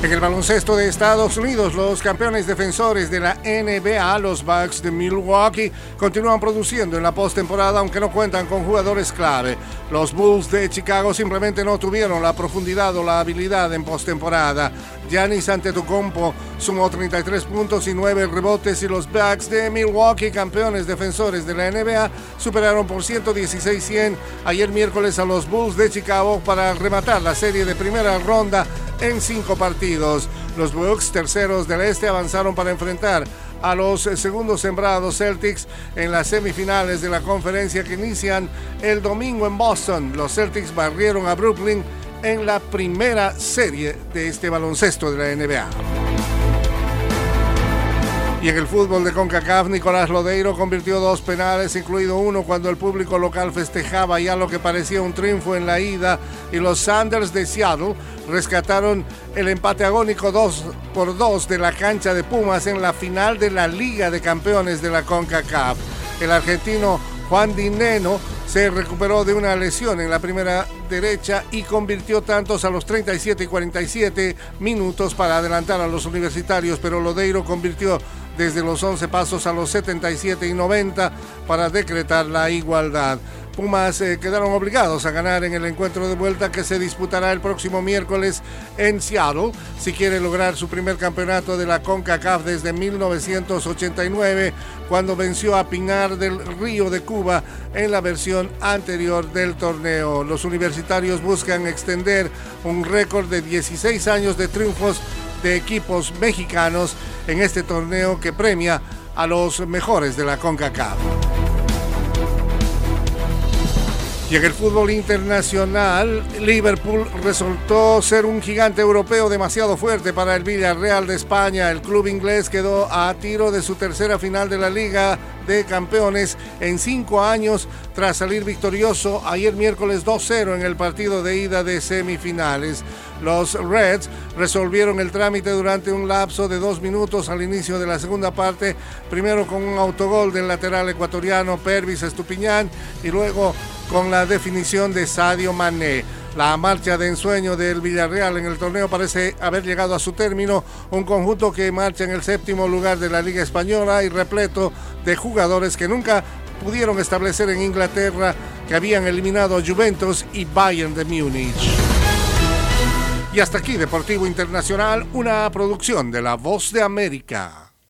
En el baloncesto de Estados Unidos, los campeones defensores de la NBA, los Bucks de Milwaukee, continúan produciendo en la postemporada, aunque no cuentan con jugadores clave. Los Bulls de Chicago simplemente no tuvieron la profundidad o la habilidad en postemporada. Giannis Antetokounmpo sumó 33 puntos y 9 rebotes y los Bucks de Milwaukee, campeones defensores de la NBA, superaron por 116-100 ayer miércoles a los Bulls de Chicago para rematar la serie de primera ronda en cinco partidos. Los Bucks, terceros del este, avanzaron para enfrentar a los segundos sembrados Celtics en las semifinales de la conferencia que inician el domingo en Boston. Los Celtics barrieron a Brooklyn en la primera serie de este baloncesto de la NBA. En el fútbol de CONCACAF, Nicolás Lodeiro convirtió dos penales, incluido uno cuando el público local festejaba ya lo que parecía un triunfo en la ida y los Sanders de Seattle rescataron el empate agónico 2 por 2 de la cancha de Pumas en la final de la Liga de Campeones de la CONCACAF. El argentino Juan Dineno se recuperó de una lesión en la primera derecha y convirtió tantos a los 37 y 47 minutos para adelantar a los universitarios, pero Lodeiro convirtió desde los 11 pasos a los 77 y 90 para decretar la igualdad. Pumas eh, quedaron obligados a ganar en el encuentro de vuelta que se disputará el próximo miércoles en Seattle si quiere lograr su primer campeonato de la CONCACAF desde 1989 cuando venció a Pinar del Río de Cuba en la versión anterior del torneo. Los universitarios buscan extender un récord de 16 años de triunfos de equipos mexicanos en este torneo que premia a los mejores de la CONCACAF. Y en el fútbol internacional, Liverpool resultó ser un gigante europeo demasiado fuerte para el Villarreal de España. El club inglés quedó a tiro de su tercera final de la Liga de Campeones en cinco años tras salir victorioso ayer miércoles 2-0 en el partido de ida de semifinales. Los Reds resolvieron el trámite durante un lapso de dos minutos al inicio de la segunda parte, primero con un autogol del lateral ecuatoriano Pervis Estupiñán y luego con la definición de Sadio Mané. La marcha de ensueño del Villarreal en el torneo parece haber llegado a su término, un conjunto que marcha en el séptimo lugar de la Liga Española y repleto de jugadores que nunca pudieron establecer en Inglaterra, que habían eliminado a Juventus y Bayern de Múnich. Y hasta aquí Deportivo Internacional, una producción de La Voz de América.